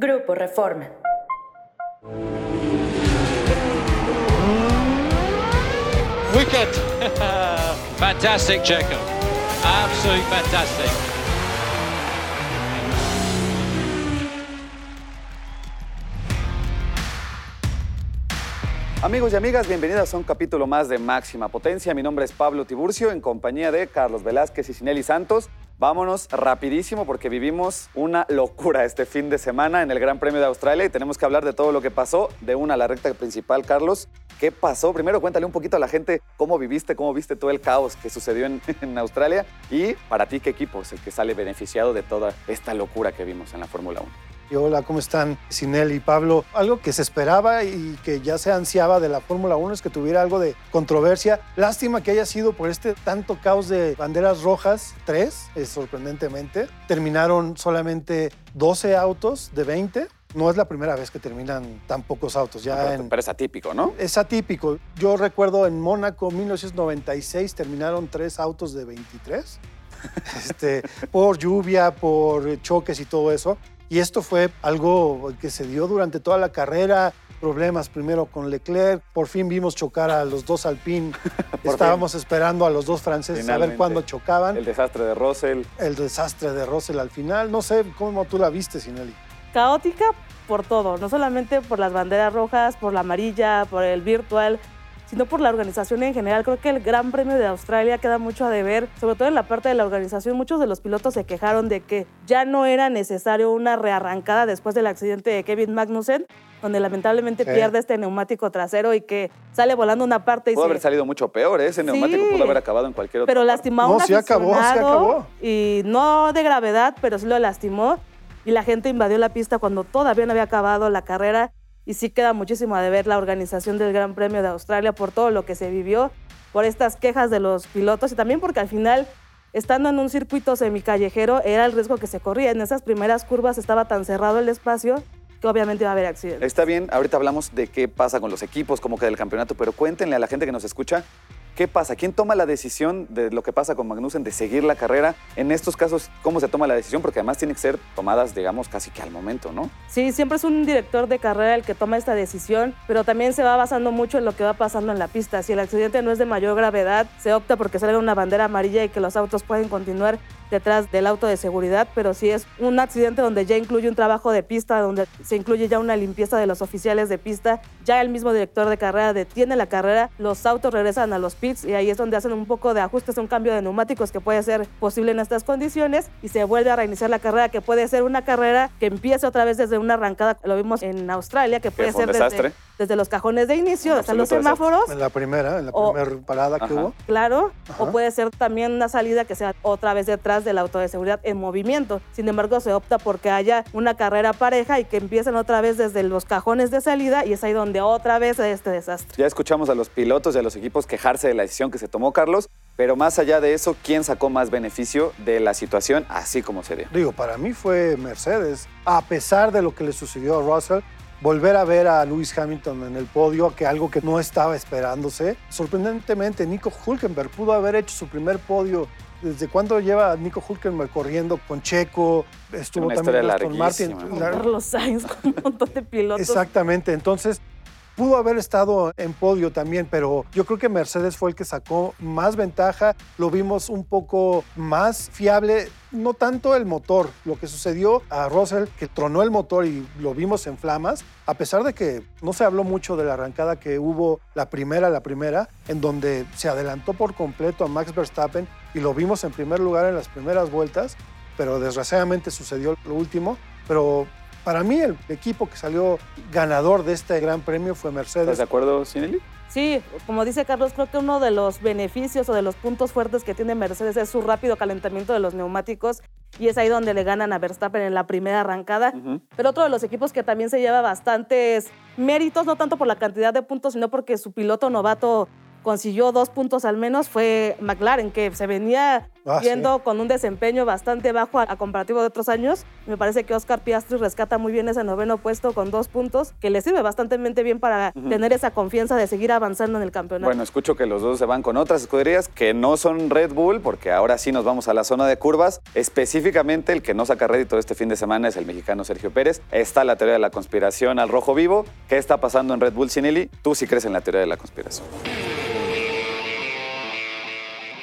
Grupo Reforma. Wicked. fantastic, Checo. Absolutely fantastic. Amigos y amigas, bienvenidas a un capítulo más de Máxima Potencia. Mi nombre es Pablo Tiburcio, en compañía de Carlos Velázquez y Sinelli Santos. Vámonos rapidísimo porque vivimos una locura este fin de semana en el Gran Premio de Australia y tenemos que hablar de todo lo que pasó de una a la recta principal. Carlos, ¿qué pasó? Primero cuéntale un poquito a la gente cómo viviste, cómo viste todo el caos que sucedió en, en Australia y para ti qué equipo es el que sale beneficiado de toda esta locura que vimos en la Fórmula 1. Y hola, ¿cómo están? Sinel y Pablo. Algo que se esperaba y que ya se ansiaba de la Fórmula 1 es que tuviera algo de controversia. Lástima que haya sido por este tanto caos de banderas rojas, tres, es sorprendentemente. Terminaron solamente 12 autos de 20. No es la primera vez que terminan tan pocos autos. Ya pero, en, pero es atípico, ¿no? es atípico. Yo recuerdo en Mónaco 1996 terminaron tres autos de 23. Este, por lluvia, por choques y todo eso. Y esto fue algo que se dio durante toda la carrera. Problemas primero con Leclerc. Por fin vimos chocar a los dos Alpine. Estábamos esperando a los dos franceses a ver cuándo chocaban. El desastre de Russell. El desastre de Russell al final. No sé cómo tú la viste, Sinelli. caótica por todo, no solamente por las banderas rojas, por la amarilla, por el virtual, sino por la organización en general. Creo que el Gran Premio de Australia queda mucho a deber, sobre todo en la parte de la organización. Muchos de los pilotos se quejaron de que ya no era necesario una rearrancada después del accidente de Kevin Magnussen, donde lamentablemente Sí. pierde este neumático trasero y que sale volando una parte y Pudo se- haber salido mucho peor, ¿eh? ese neumático Sí. pudo haber acabado en cualquier otro. pero lastimó a No, sí acabó, sí acabó. Y no de gravedad, pero sí lo lastimó. Y la gente invadió la pista cuando todavía no había acabado la carrera. Y sí queda muchísimo a deber la organización del Gran Premio de Australia por todo lo que se vivió, por estas quejas de los pilotos y también porque al final, estando en un circuito semicallejero, era el riesgo que se corría. En esas primeras curvas estaba tan cerrado el espacio que obviamente iba a haber accidentes. Está bien, ahorita hablamos de qué pasa con los equipos, cómo queda el campeonato, pero cuéntenle a la gente que nos escucha qué pasa, quién toma la decisión de lo que pasa con Magnussen de seguir la carrera. En estos casos, ¿cómo se toma la decisión? Porque además tiene que ser tomadas, digamos, casi que al momento, ¿no? Sí, siempre es un director de carrera el que toma esta decisión, pero también se va basando mucho en lo que va pasando en la pista. Si el accidente no es de mayor gravedad, se opta porque salga una bandera amarilla y que los autos pueden continuar detrás del auto de seguridad, pero si es un accidente donde ya incluye un trabajo de pista, donde se incluye ya una limpieza de los oficiales de pista, ya el mismo director de carrera detiene la carrera, los autos regresan a los pits y ahí es donde hacen un poco de ajustes, un cambio de neumáticos que puede ser posible en estas condiciones y se vuelve a reiniciar la carrera, que puede ser una carrera que empiece otra vez desde una arrancada, lo vimos en Australia, que puede ser desde. Desde los cajones de inicio, hasta los semáforos. En la primera, en la O- primera parada que Ajá. hubo. Claro, Ajá. o puede ser también una salida que sea otra vez detrás del auto de seguridad en movimiento. Sin embargo, se opta porque haya una carrera pareja y que empiecen otra vez desde los cajones de salida y es ahí donde otra vez este desastre. Ya escuchamos a los pilotos y a los equipos quejarse de la decisión que se tomó Carlos, pero más allá de eso, ¿quién sacó más beneficio de la situación así como se dio? Digo, para mí fue Mercedes. A pesar de lo que le sucedió a Russell, volver a ver a Lewis Hamilton en el podio, que algo que no estaba esperándose. Sorprendentemente, Nico Hulkenberg pudo haber hecho su primer podio. ¿Desde cuándo lleva Nico Hulkenberg corriendo con Checo? Estuvo Una también Aston Martin. Carlos Sainz con un montón de pilotos. Exactamente, entonces pudo haber estado en podio también, pero yo creo que Mercedes fue el que sacó más ventaja, lo vimos un poco más fiable, no tanto el motor, lo que sucedió a Russell, que tronó el motor y lo vimos en flamas, a pesar de que no se habló mucho de la arrancada que hubo la primera, la primera, en donde se adelantó por completo a Max Verstappen y lo vimos en primer lugar en las primeras vueltas, pero desgraciadamente sucedió lo último, pero para mí el equipo que salió ganador de este gran premio fue ¿Estás Mercedes. de acuerdo, Sinelli? Sí, como dice Carlos, creo que uno de los beneficios o de los puntos fuertes que tiene Mercedes es su rápido calentamiento de los neumáticos y es ahí donde le ganan a Verstappen en la primera arrancada. Pero otro de los equipos que también se lleva bastantes méritos, no tanto por la cantidad de puntos, sino porque su piloto novato consiguió dos puntos al menos fue McLaren, que se venía Ah, viendo sí. con un desempeño bastante bajo a, a comparativo de otros años. Me parece que Oscar Piastri rescata muy bien ese noveno puesto con dos puntos, que le sirve bastante bien para tener esa confianza de seguir avanzando en el campeonato. Bueno, escucho que los dos se van con otras escuderías que no son Red Bull, porque ahora sí nos vamos a la zona de curvas. Específicamente, el que no saca rédito este fin de semana es el mexicano Sergio Pérez. Está la teoría de la conspiración al rojo vivo. ¿Qué está pasando en Red Bull Sinelli? Tú sí crees en la teoría de la conspiración.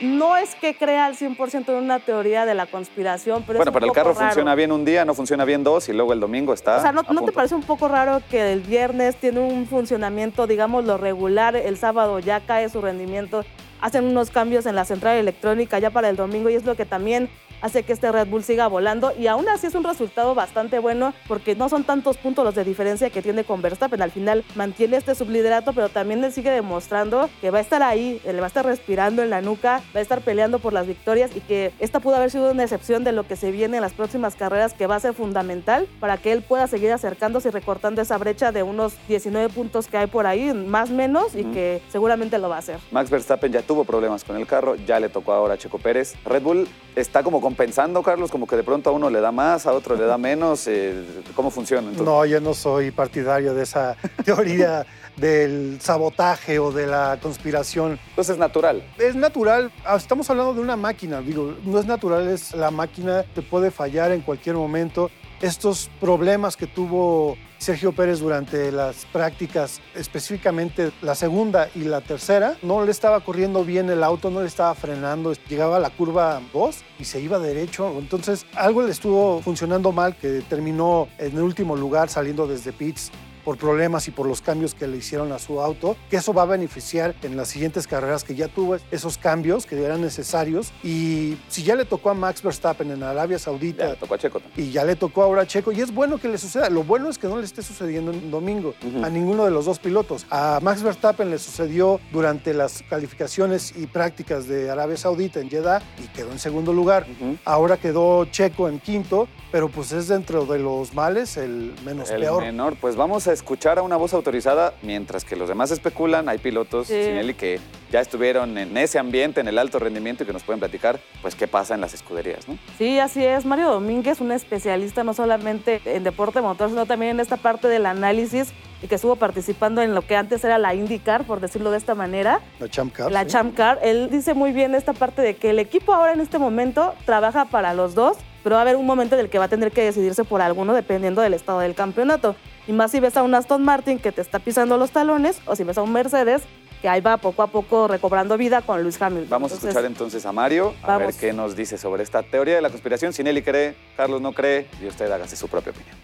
No es que crea al 100% en una teoría de la conspiración, pero bueno, es un pero el poco carro raro. funciona bien un día, no funciona bien dos y luego el domingo está. O sea, ¿no, ¿no te parece un poco raro que el viernes tiene un funcionamiento, digamos, lo regular, el sábado ya cae su rendimiento, hacen unos cambios en la central electrónica ya para el domingo y es lo que también hace que este Red Bull siga volando y aún así es un resultado bastante bueno porque no son tantos puntos los de diferencia que tiene con Verstappen. Al final mantiene este subliderato, pero también él sigue demostrando que va a estar ahí, le va a estar respirando en la nuca, va a estar peleando por las victorias y que esta pudo haber sido una excepción de lo que se viene en las próximas carreras que va a ser fundamental para que él pueda seguir acercándose y recortando esa brecha de unos 19 puntos que hay por ahí, más o menos, y que seguramente lo va a hacer. Max Verstappen ya tuvo problemas con el carro, ya le tocó ahora a Checo Pérez. Red Bull está como compensando, Carlos, como que de pronto a uno le da más, a otro le da menos. eh, ¿Cómo funciona? entonces? No, yo no soy partidario de esa teoría del sabotaje o de la conspiración. Entonces es natural. Es natural, ah, estamos hablando de una máquina, digo, no es natural, es la máquina, te puede fallar en cualquier momento. Estos problemas que tuvo Sergio Pérez durante las prácticas, específicamente la segunda y la tercera, no le estaba corriendo bien el auto, no le estaba frenando, llegaba a la curva 2 y se iba derecho. Entonces algo le estuvo funcionando mal que terminó en el último lugar saliendo desde pits por problemas y por los cambios que le hicieron a su auto, que eso va a beneficiar en las siguientes carreras que ya tuvo esos cambios que eran necesarios. Y si ya le tocó a Max Verstappen en Arabia Ya Saudita le tocó a Checo también. y ya le tocó ahora a Checo, y es bueno que le suceda. Lo bueno es que no le esté sucediendo en domingo Ujú. a ninguno de los dos pilotos. A Max Verstappen le sucedió durante las calificaciones y prácticas de Arabia Saudita en Jeddah y quedó en segundo lugar. Ujú. Ahora quedó Checo en quinto, pero pues es dentro de los males el menos El peor. menor, pues vamos a escuchar a una voz autorizada mientras que los demás especulan. Hay pilotos, Sí. Sinelli, que ya estuvieron en ese ambiente, en el alto rendimiento y que nos pueden platicar, pues, qué pasa en las escuderías, ¿no? Sí, así es. Mario Domínguez, un especialista no solamente en deporte motor, sino también en esta parte del análisis y que estuvo participando en lo que antes era la IndyCar, por decirlo de esta manera, La Champ Car, la sí. Champ Car. Él dice muy bien esta parte de que el equipo ahora en este momento trabaja para los dos, pero va a haber un momento en el que va a tener que decidirse por alguno dependiendo del estado del campeonato. Y más si ves a un Aston Martin que te está pisando los talones o si ves a un Mercedes que ahí va poco a poco recobrando vida con Luis Hamilton. Vamos a escuchar entonces a Mario, a ver qué nos dice sobre esta teoría de la conspiración. Sinelli cree, Carlos no cree, y usted hágase su propia opinión.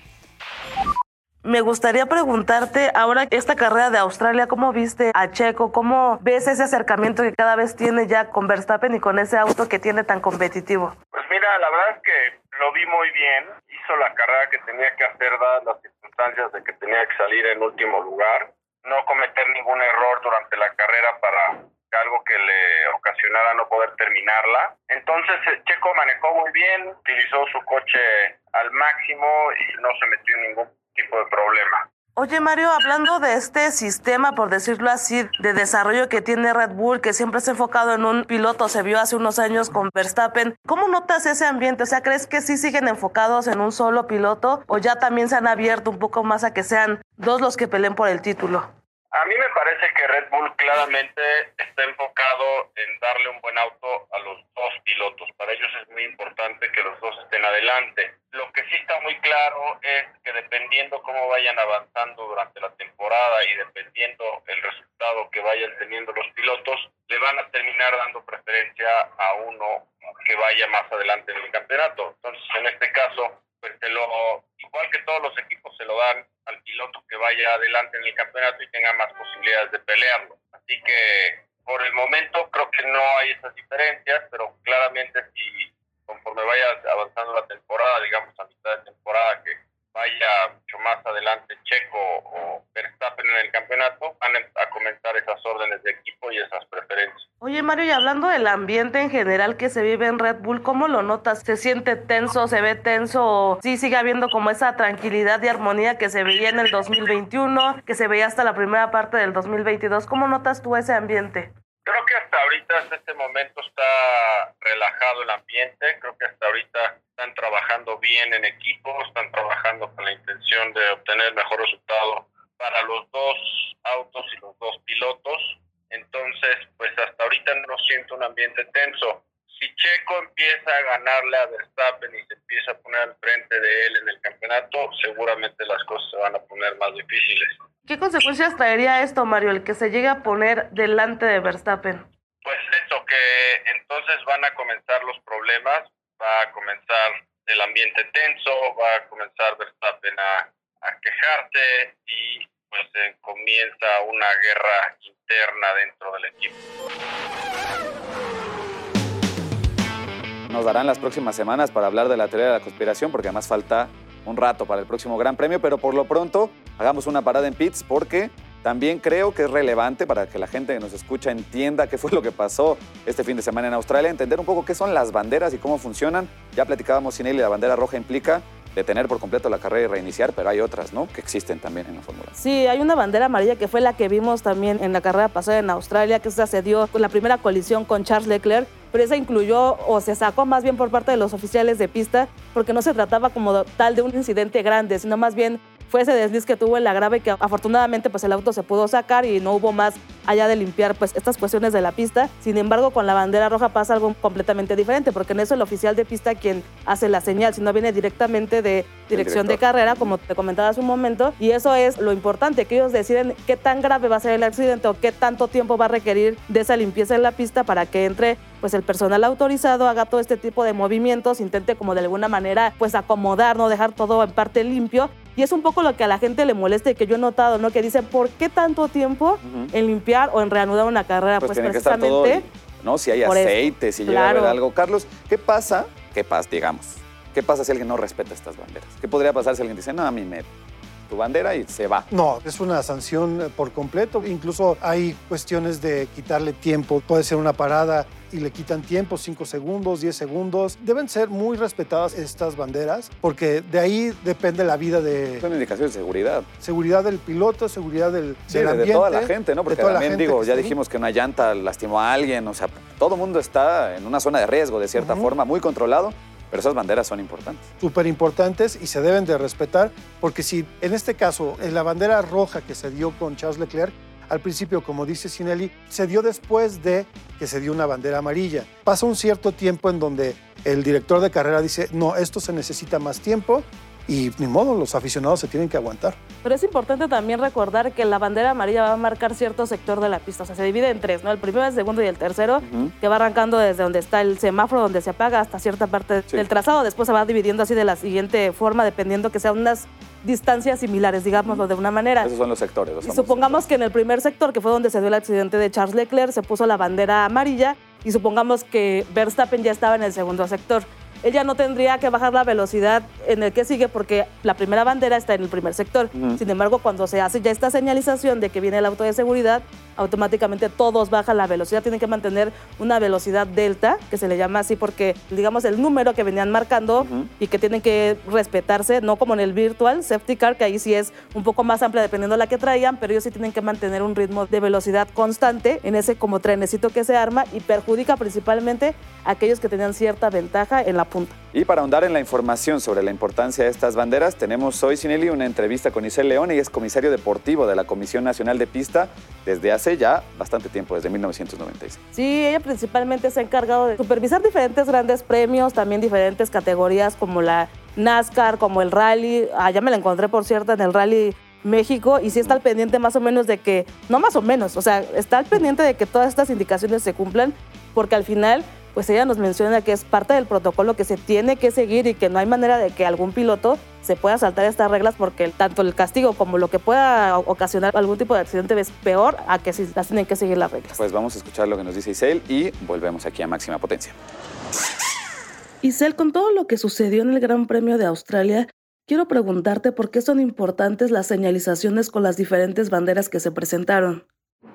Me gustaría preguntarte, ahora esta carrera de Australia, ¿cómo viste a Checo? ¿Cómo ves ese acercamiento que cada vez tiene ya con Verstappen y con ese auto que tiene tan competitivo? Pues la verdad es que lo vi muy bien. Hizo la carrera que tenía que hacer dadas las circunstancias de que tenía que salir en último lugar. No cometer ningún error durante la carrera para algo que le ocasionara no poder terminarla. Entonces eh, Checo manejó muy bien, utilizó su coche al máximo y no se metió en ningún tipo de problema. Oye Mario, hablando de este sistema, por decirlo así, de desarrollo que tiene Red Bull, que siempre se ha enfocado en un piloto, se vio hace unos años con Verstappen, ¿cómo notas ese ambiente? O sea, ¿crees que sí siguen enfocados en un solo piloto o ya también se han abierto un poco más a que sean dos los que peleen por el título? A mí me parece que Red Bull claramente está enfocado en darle un buen auto a los dos pilotos. Para ellos es muy importante que los dos estén adelante. Lo que sí está muy claro es que dependiendo cómo vayan avanzando durante la temporada y dependiendo el resultado que vayan teniendo los pilotos, le van a terminar dando preferencia a uno que vaya más adelante en el campeonato. Entonces, en este caso, pues se lo, igual que todos los equipos se lo dan al piloto que vaya adelante en el campeonato y tenga más posibilidades de pelearlo. Así que por el momento creo que no hay esas diferencias, pero claramente si conforme vaya avanzando la temporada, digamos a mitad de temporada, que vaya mucho más adelante Checo o Verstappen en el campeonato, van a comenzar esas órdenes de equipo y esas preferencias. Oye Y hablando del ambiente en general que se vive en Red Bull, ¿cómo lo notas? ¿Se siente tenso, se ve tenso sí sigue habiendo como esa tranquilidad y armonía que se veía en el 2021, que se veía hasta la primera parte del 2022? ¿Cómo notas tú ese ambiente? que hasta ahorita, hasta este momento, está relajado el ambiente. Creo que hasta ahorita están trabajando bien en equipo, están trabajando con la intención de obtener mejor resultado para los dos autos y los dos pilotos. Entonces, pues hasta ahorita no siento un ambiente tenso. Si Checo empieza a ganarle a Verstappen y se empieza a poner al frente de él en el campeonato, seguramente las cosas se van a poner más difíciles. ¿Qué consecuencias traería esto, Mario, el que se llegue a poner delante de Verstappen? Pues eso, que entonces van a comenzar los problemas, va a comenzar el ambiente tenso, va a comenzar Verstappen a, a quejarse y pues eh, comienza una guerra interna dentro del equipo. Nos darán las próximas semanas para hablar de la teoría de la conspiración, porque además falta un rato para el próximo Gran Premio, pero por lo pronto hagamos una parada en pits porque también creo que es relevante para que la gente que nos escucha entienda qué fue lo que pasó este fin de semana en Australia, entender un poco qué son las banderas y cómo funcionan. Ya platicábamos sin él y la bandera roja implica detener por completo la carrera y reiniciar, pero hay otras, ¿no? Que existen también en la Fórmula. Sí, hay una bandera amarilla que fue la que vimos también en la carrera pasada en Australia, que se dio con la primera colisión con Charles Leclerc, pero esa incluyó o se sacó más bien por parte de los oficiales de pista, porque no se trataba como tal de un incidente grande, sino más bien fue ese desliz que tuvo en la grave que afortunadamente pues el auto se pudo sacar y no hubo más allá de limpiar pues estas cuestiones de la pista. Sin embargo, con la bandera roja pasa algo completamente diferente, porque en eso el oficial de pista quien hace la señal, si no viene directamente de dirección de carrera, como te comentaba hace un momento, y eso es lo importante, que ellos deciden qué tan grave va a ser el accidente o qué tanto tiempo va a requerir de esa limpieza en la pista para que entre pues el personal autorizado haga todo este tipo de movimientos, intente como de alguna manera pues acomodar, no dejar todo en parte limpio y es un poco lo que a la gente le molesta y que yo he notado, ¿no? Que dicen, ¿por qué tanto tiempo en limpiar o en reanudar una carrera? Pues, precisamente. ¿no? Si hay aceite, si llega a haber algo. Carlos, ¿qué pasa? ¿Qué pasa, digamos? ¿Qué pasa si alguien no respeta estas banderas? ¿Qué podría pasar si alguien dice, no, a mí me tu bandera y se va. No, es una sanción por completo. Incluso hay cuestiones de quitarle tiempo. Puede ser una parada y le quitan tiempo, 5 segundos, 10 segundos. Deben ser muy respetadas estas banderas porque de ahí depende la vida de... Son indicaciones de seguridad. Seguridad del piloto, seguridad del, sí, de toda la gente, ¿no? Porque también digo, ya dijimos que una llanta lastimó a alguien, o sea, todo el mundo está en una zona de riesgo de cierta forma, muy controlado pero esas banderas son importantes. Súper importantes y se deben de respetar, porque si en este caso, en la bandera roja que se dio con Charles Leclerc, al principio, como dice Sinelli, se dio después de que se dio una bandera amarilla. Pasa un cierto tiempo en donde el director de carrera dice, no, esto se necesita más tiempo y ni modo, los aficionados se tienen que aguantar. Pero es importante también recordar que la bandera amarilla va a marcar cierto sector de la pista, o sea, se divide en tres, ¿no? El primero, el segundo y el tercero, que va arrancando desde donde está el semáforo, donde se apaga, hasta cierta parte del trazado, después se va dividiendo así de la siguiente forma, dependiendo que sean unas distancias similares, digámoslo de una manera. Esos son los sectores. y supongamos que en el primer sector, que fue donde se dio el accidente de Charles Leclerc, se puso la bandera amarilla y supongamos que Verstappen ya estaba en el segundo sector ella no tendría que bajar la velocidad en el que sigue porque la primera bandera está en el primer sector. Sin embargo, cuando se hace ya esta señalización de que viene el auto de seguridad, automáticamente todos bajan la velocidad, tienen que mantener una velocidad delta, que se le llama así porque, digamos, el número que venían marcando y que tienen que respetarse, no como en el virtual safety car, que ahí sí es un poco más amplia dependiendo de la que traían, pero ellos sí tienen que mantener un ritmo de velocidad constante en ese como trenecito que se arma y perjudica principalmente a aquellos que tenían cierta ventaja en la Y para ahondar en la información sobre la importancia de estas banderas, tenemos hoy, Sinelli, una entrevista con Isel León, y es comisario deportivo de la Comisión Nacional de Pista desde hace ya bastante tiempo, desde 1996. Sí, ella principalmente se ha encargado de supervisar diferentes grandes premios, también diferentes categorías como la NASCAR, como el rally. Allá me la encontré, por cierto, en el rally México y sí está al pendiente más o menos de que, no más o menos, o sea, está al pendiente de que todas estas indicaciones se cumplan, porque al final pues ella nos menciona que es parte del protocolo que se tiene que seguir y que no hay manera de que algún piloto se pueda saltar estas reglas porque tanto el castigo como lo que pueda ocasionar algún tipo de accidente es peor a que si las tienen que seguir las reglas. Pues vamos a escuchar lo que nos dice Isel y volvemos aquí a máxima potencia. Isel, con todo lo que sucedió en el Gran Premio de Australia, quiero preguntarte por qué son importantes las señalizaciones con las diferentes banderas que se presentaron.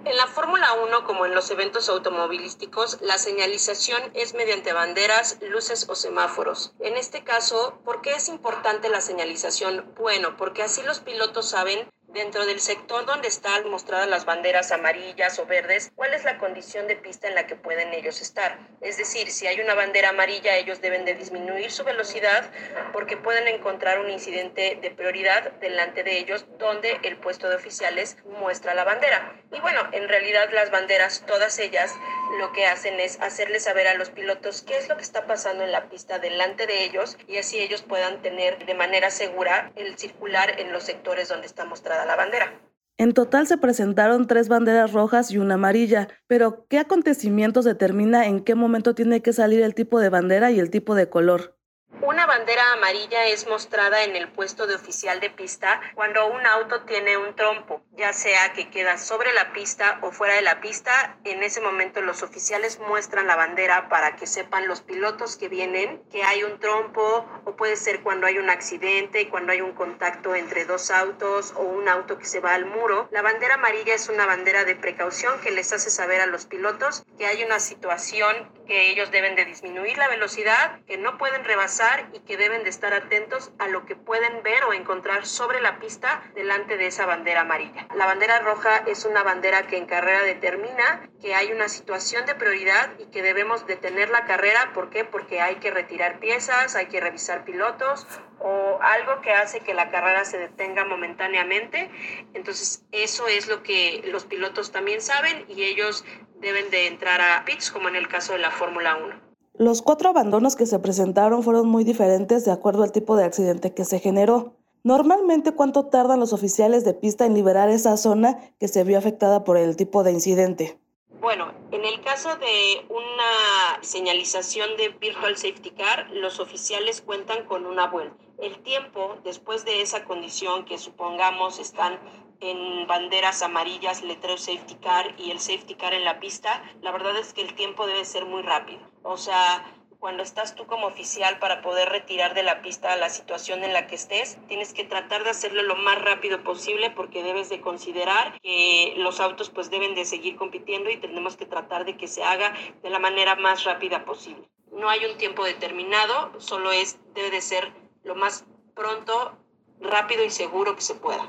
En la Fórmula 1, como en los eventos automovilísticos, la señalización es mediante banderas, luces o semáforos. En este caso, ¿por qué es importante la señalización? Bueno, porque así los pilotos saben dentro del sector donde están mostradas las banderas amarillas o verdes, ¿cuál es la condición de pista en la que pueden ellos estar? Es decir, si hay una bandera amarilla, ellos deben de disminuir su velocidad porque pueden encontrar un incidente de prioridad delante de ellos donde el puesto de oficiales muestra la bandera. Y bueno, en realidad las banderas, todas ellas, lo que hacen es hacerles saber a los pilotos qué es lo que está pasando en la pista delante de ellos y así ellos puedan tener de manera segura el circular en los sectores donde está mostrada la bandera. En total se presentaron tres banderas rojas y una amarilla, pero ¿qué acontecimientos determina en qué momento tiene que salir el tipo de bandera y el tipo de color? Una bandera amarilla es mostrada en el puesto de oficial de pista cuando un auto tiene un trompo, ya sea que queda sobre la pista o fuera de la pista. En ese momento los oficiales muestran la bandera para que sepan los pilotos que vienen que hay un trompo o puede ser cuando hay un accidente, cuando hay un contacto entre dos autos o un auto que se va al muro. La bandera amarilla es una bandera de precaución que les hace saber a los pilotos que hay una situación que ellos deben de disminuir la velocidad, que no pueden rebasar y que deben de estar atentos a lo que pueden ver o encontrar sobre la pista delante de esa bandera amarilla. La bandera roja es una bandera que en carrera determina que hay una situación de prioridad y que debemos detener la carrera. ¿Por qué? Porque hay que retirar piezas, hay que revisar pilotos o algo que hace que la carrera se detenga momentáneamente. Entonces, eso es lo que los pilotos también saben y ellos deben de entrar a pits, como en el caso de la Fórmula 1. Los cuatro abandonos que se presentaron fueron muy diferentes de acuerdo al tipo de accidente que se generó. Normalmente, ¿cuánto tardan los oficiales de pista en liberar esa zona que se vio afectada por el tipo de incidente? Bueno, en el caso de una señalización de Virtual Safety Car, los oficiales cuentan con una vuelta. El tiempo después de esa condición que supongamos están en banderas amarillas, letrero safety car y el safety car en la pista, la verdad es que el tiempo debe ser muy rápido. O sea, cuando estás tú como oficial para poder retirar de la pista la situación en la que estés, tienes que tratar de hacerlo lo más rápido posible porque debes de considerar que los autos pues deben de seguir compitiendo y tenemos que tratar de que se haga de la manera más rápida posible. No hay un tiempo determinado, solo es debe de ser lo más pronto, rápido y seguro que se pueda.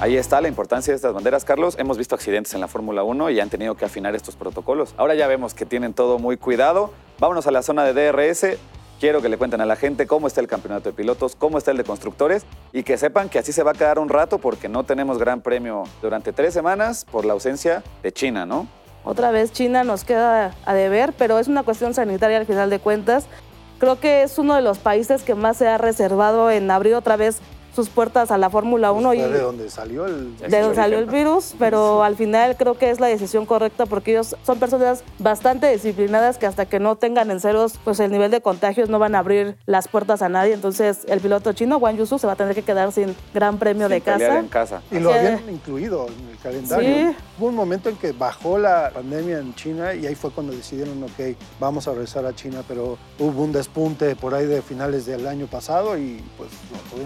Ahí está la importancia de estas banderas, Carlos. Hemos visto accidentes en la Fórmula 1 y han tenido que afinar estos protocolos. Ahora ya vemos que tienen todo muy cuidado. Vámonos a la zona de DRS. Quiero que le cuenten a la gente cómo está el campeonato de pilotos, cómo está el de constructores y que sepan que así se va a quedar un rato porque no tenemos gran premio durante tres semanas por la ausencia de China, ¿no? Otra vez China nos queda a deber, pero es una cuestión sanitaria al final de cuentas. Creo que es uno de los países que más se ha reservado en abrir otra vez sus puertas a la Fórmula 1. Pues y de donde salió el, de donde salió el virus, pero al final creo que es la decisión correcta porque ellos son personas bastante disciplinadas que hasta que no tengan en ceros pues el nivel de contagios no van a abrir las puertas a nadie. Entonces el piloto chino, Wang Yusu, se va a tener que quedar sin gran premio de casa. En casa. Y lo habían incluido en el calendario. Hubo un momento en que bajó la pandemia en China y ahí fue cuando decidieron, ok, vamos a regresar a China, pero hubo un despunte por ahí de finales del año pasado y pues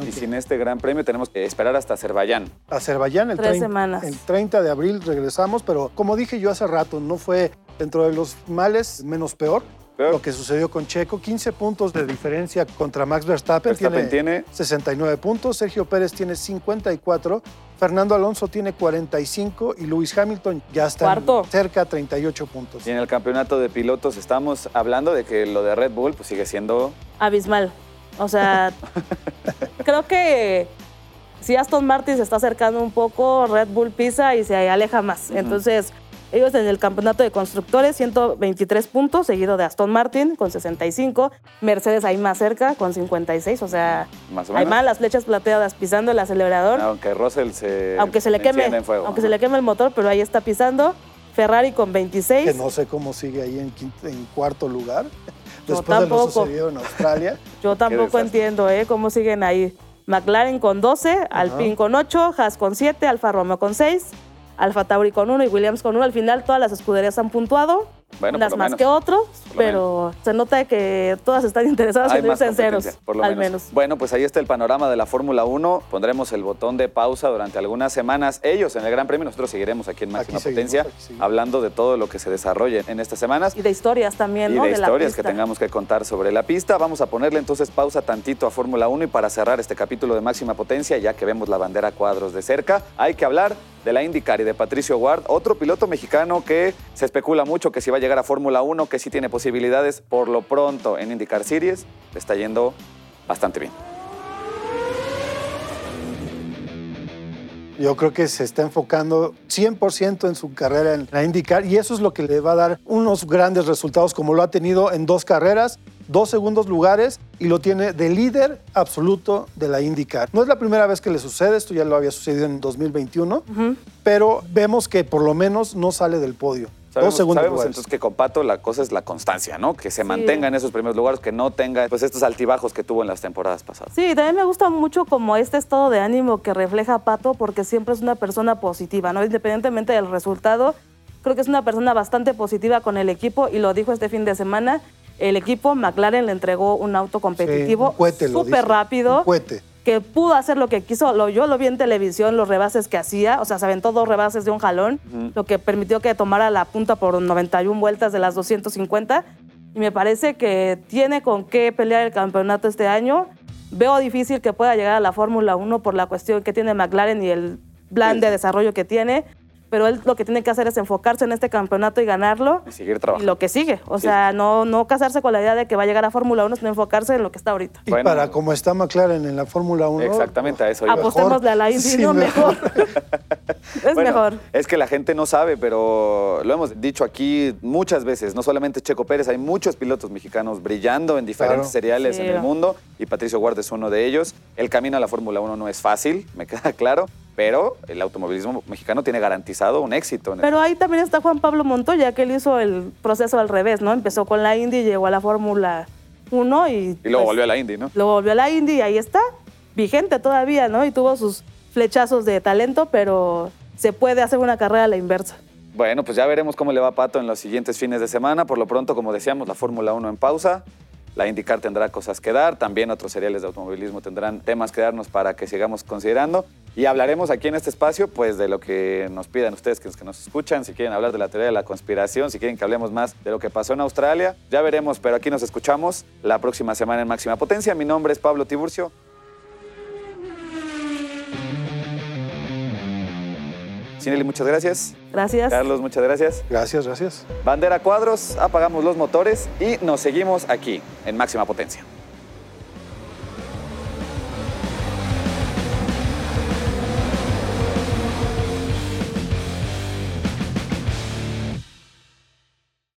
y sin este Gran Premio tenemos que esperar hasta Azerbaiyán. Azerbaiyán, el, Tres semanas. el 30 de abril regresamos, pero como dije yo hace rato, no fue dentro de los males menos peor. Lo que sucedió con Checo, 15 puntos de diferencia contra Max Verstappen. Verstappen tiene, 69 puntos, Sergio Pérez tiene 54, Fernando Alonso tiene 45 y Lewis Hamilton ya está cerca de 38 puntos. Y en el campeonato de pilotos estamos hablando de que lo de Red Bull pues, sigue siendo... Abismal. O sea, creo que si Aston Martin se está acercando un poco, Red Bull pisa y se aleja más. Entonces, ellos en el campeonato de constructores, 123 puntos, seguido de Aston Martin con 65. Mercedes ahí más cerca con 56. O sea, hay más las flechas plateadas pisando el acelerador. Aunque Russell se, aunque se le queme, aunque se le queme el motor, pero ahí está pisando. Ferrari con 26. Que no sé cómo sigue ahí en, en cuarto lugar después de lo sucedido en Australia. Yo tampoco entiendo ¿eh? cómo siguen ahí. McLaren con 12, Alpine con 8, Haas con 7, Alfa Romeo con 6, Alfa Tauri con 1 y Williams con 1. Al final todas las escuderías han puntuado. Bueno, unas más menos. que otros, Por pero se nota que todas están interesadas Hay en irse en ceros, competencia, por lo al menos. menos. Bueno, pues ahí está el panorama de la Fórmula 1. Pondremos el botón de pausa durante algunas semanas. Ellos en el Gran Premio, nosotros seguiremos aquí en Máxima Aquí Potencia seguimos. hablando de todo lo que se desarrolle en estas semanas. Y de historias también, y ¿no? de, la historias que tengamos que contar sobre la pista. Vamos a ponerle entonces pausa tantito a Fórmula 1 y para cerrar este capítulo de máxima potencia, ya que vemos la bandera cuadros de cerca, hay que hablar de la IndyCar y de Patricio Ward, otro piloto mexicano que se especula mucho que si va a llegar a Fórmula 1, que sí tiene posibilidades por lo pronto en IndyCar Series, le está yendo bastante bien. Yo creo que se está enfocando 100% en su carrera en la IndyCar y eso es lo que le va a dar unos grandes resultados como lo ha tenido en dos carreras, dos segundos lugares y lo tiene de líder absoluto de la IndyCar. No es la primera vez que le sucede, esto ya lo había sucedido en 2021, pero vemos que por lo menos no sale del podio. Sabemos, dos segundos sabemos entonces que con Pato la cosa es la constancia, ¿no? Que se mantenga en esos primeros lugares, que no tenga pues estos altibajos que tuvo en las temporadas pasadas. Sí, también me gusta mucho como este estado de ánimo que refleja Pato, porque siempre es una persona positiva, ¿no? Independientemente del resultado, creo que es una persona bastante positiva con el equipo y lo dijo este fin de semana. El equipo McLaren le entregó un auto competitivo lo súper rápido. Un cohete. que pudo hacer lo que quiso. Lo, yo lo vi en televisión, los rebases que hacía, o sea, se aventó dos rebases de un jalón, lo que permitió que tomara la punta por 91 vueltas de las 250. Y me parece que tiene con qué pelear el campeonato este año. Veo difícil que pueda llegar a la Fórmula 1 por la cuestión que tiene McLaren y el plan de desarrollo que tiene. Pero él lo que tiene que hacer es enfocarse en este campeonato y ganarlo. Y seguir Y trabajando. lo que sigue. O Sí. sea, no, no casarse con la idea de que va a llegar a Fórmula 1, sino enfocarse en lo que está ahorita. Y Bueno. para como está McLaren en la Fórmula 1. Exactamente, a eso iba. mejor. Apostémosle a la Indy, Sí, no mejor. es Bueno, mejor. Es que la gente no sabe, pero lo hemos dicho aquí muchas veces. No solamente Checo Pérez, hay muchos pilotos mexicanos brillando en diferentes Claro. seriales Sí. en el mundo y Patricio Guarda es uno de ellos. El camino a la Fórmula 1 no es fácil, me queda claro, pero el automovilismo mexicano tiene garantizado un éxito. En Pero ahí también está Juan Pablo Montoya, que él hizo el proceso al revés, ¿no? Empezó con la Indy, llegó a la Fórmula 1 y... y luego pues, volvió a la Indy, ¿no? Luego volvió a la Indy y ahí está, vigente todavía, ¿no? Y tuvo sus flechazos de talento, pero se puede hacer una carrera a la inversa. Bueno, pues ya veremos cómo le va a Pato en los siguientes fines de semana. Por lo pronto, como decíamos, la Fórmula 1 en pausa. La IndyCar tendrá cosas que dar, también otros seriales de automovilismo tendrán temas que darnos para que sigamos considerando. Y hablaremos aquí en este espacio, pues, de lo que nos pidan ustedes que que nos escuchan, si quieren hablar de la teoría de la conspiración, si quieren que hablemos más de lo que pasó en Australia. Ya veremos, pero aquí nos escuchamos la próxima semana en Máxima Potencia. Mi nombre es Pablo Tiburcio. Cineli, muchas gracias. Gracias. Carlos, muchas gracias. Gracias, gracias. Bandera cuadros, apagamos los motores y nos seguimos aquí en máxima potencia.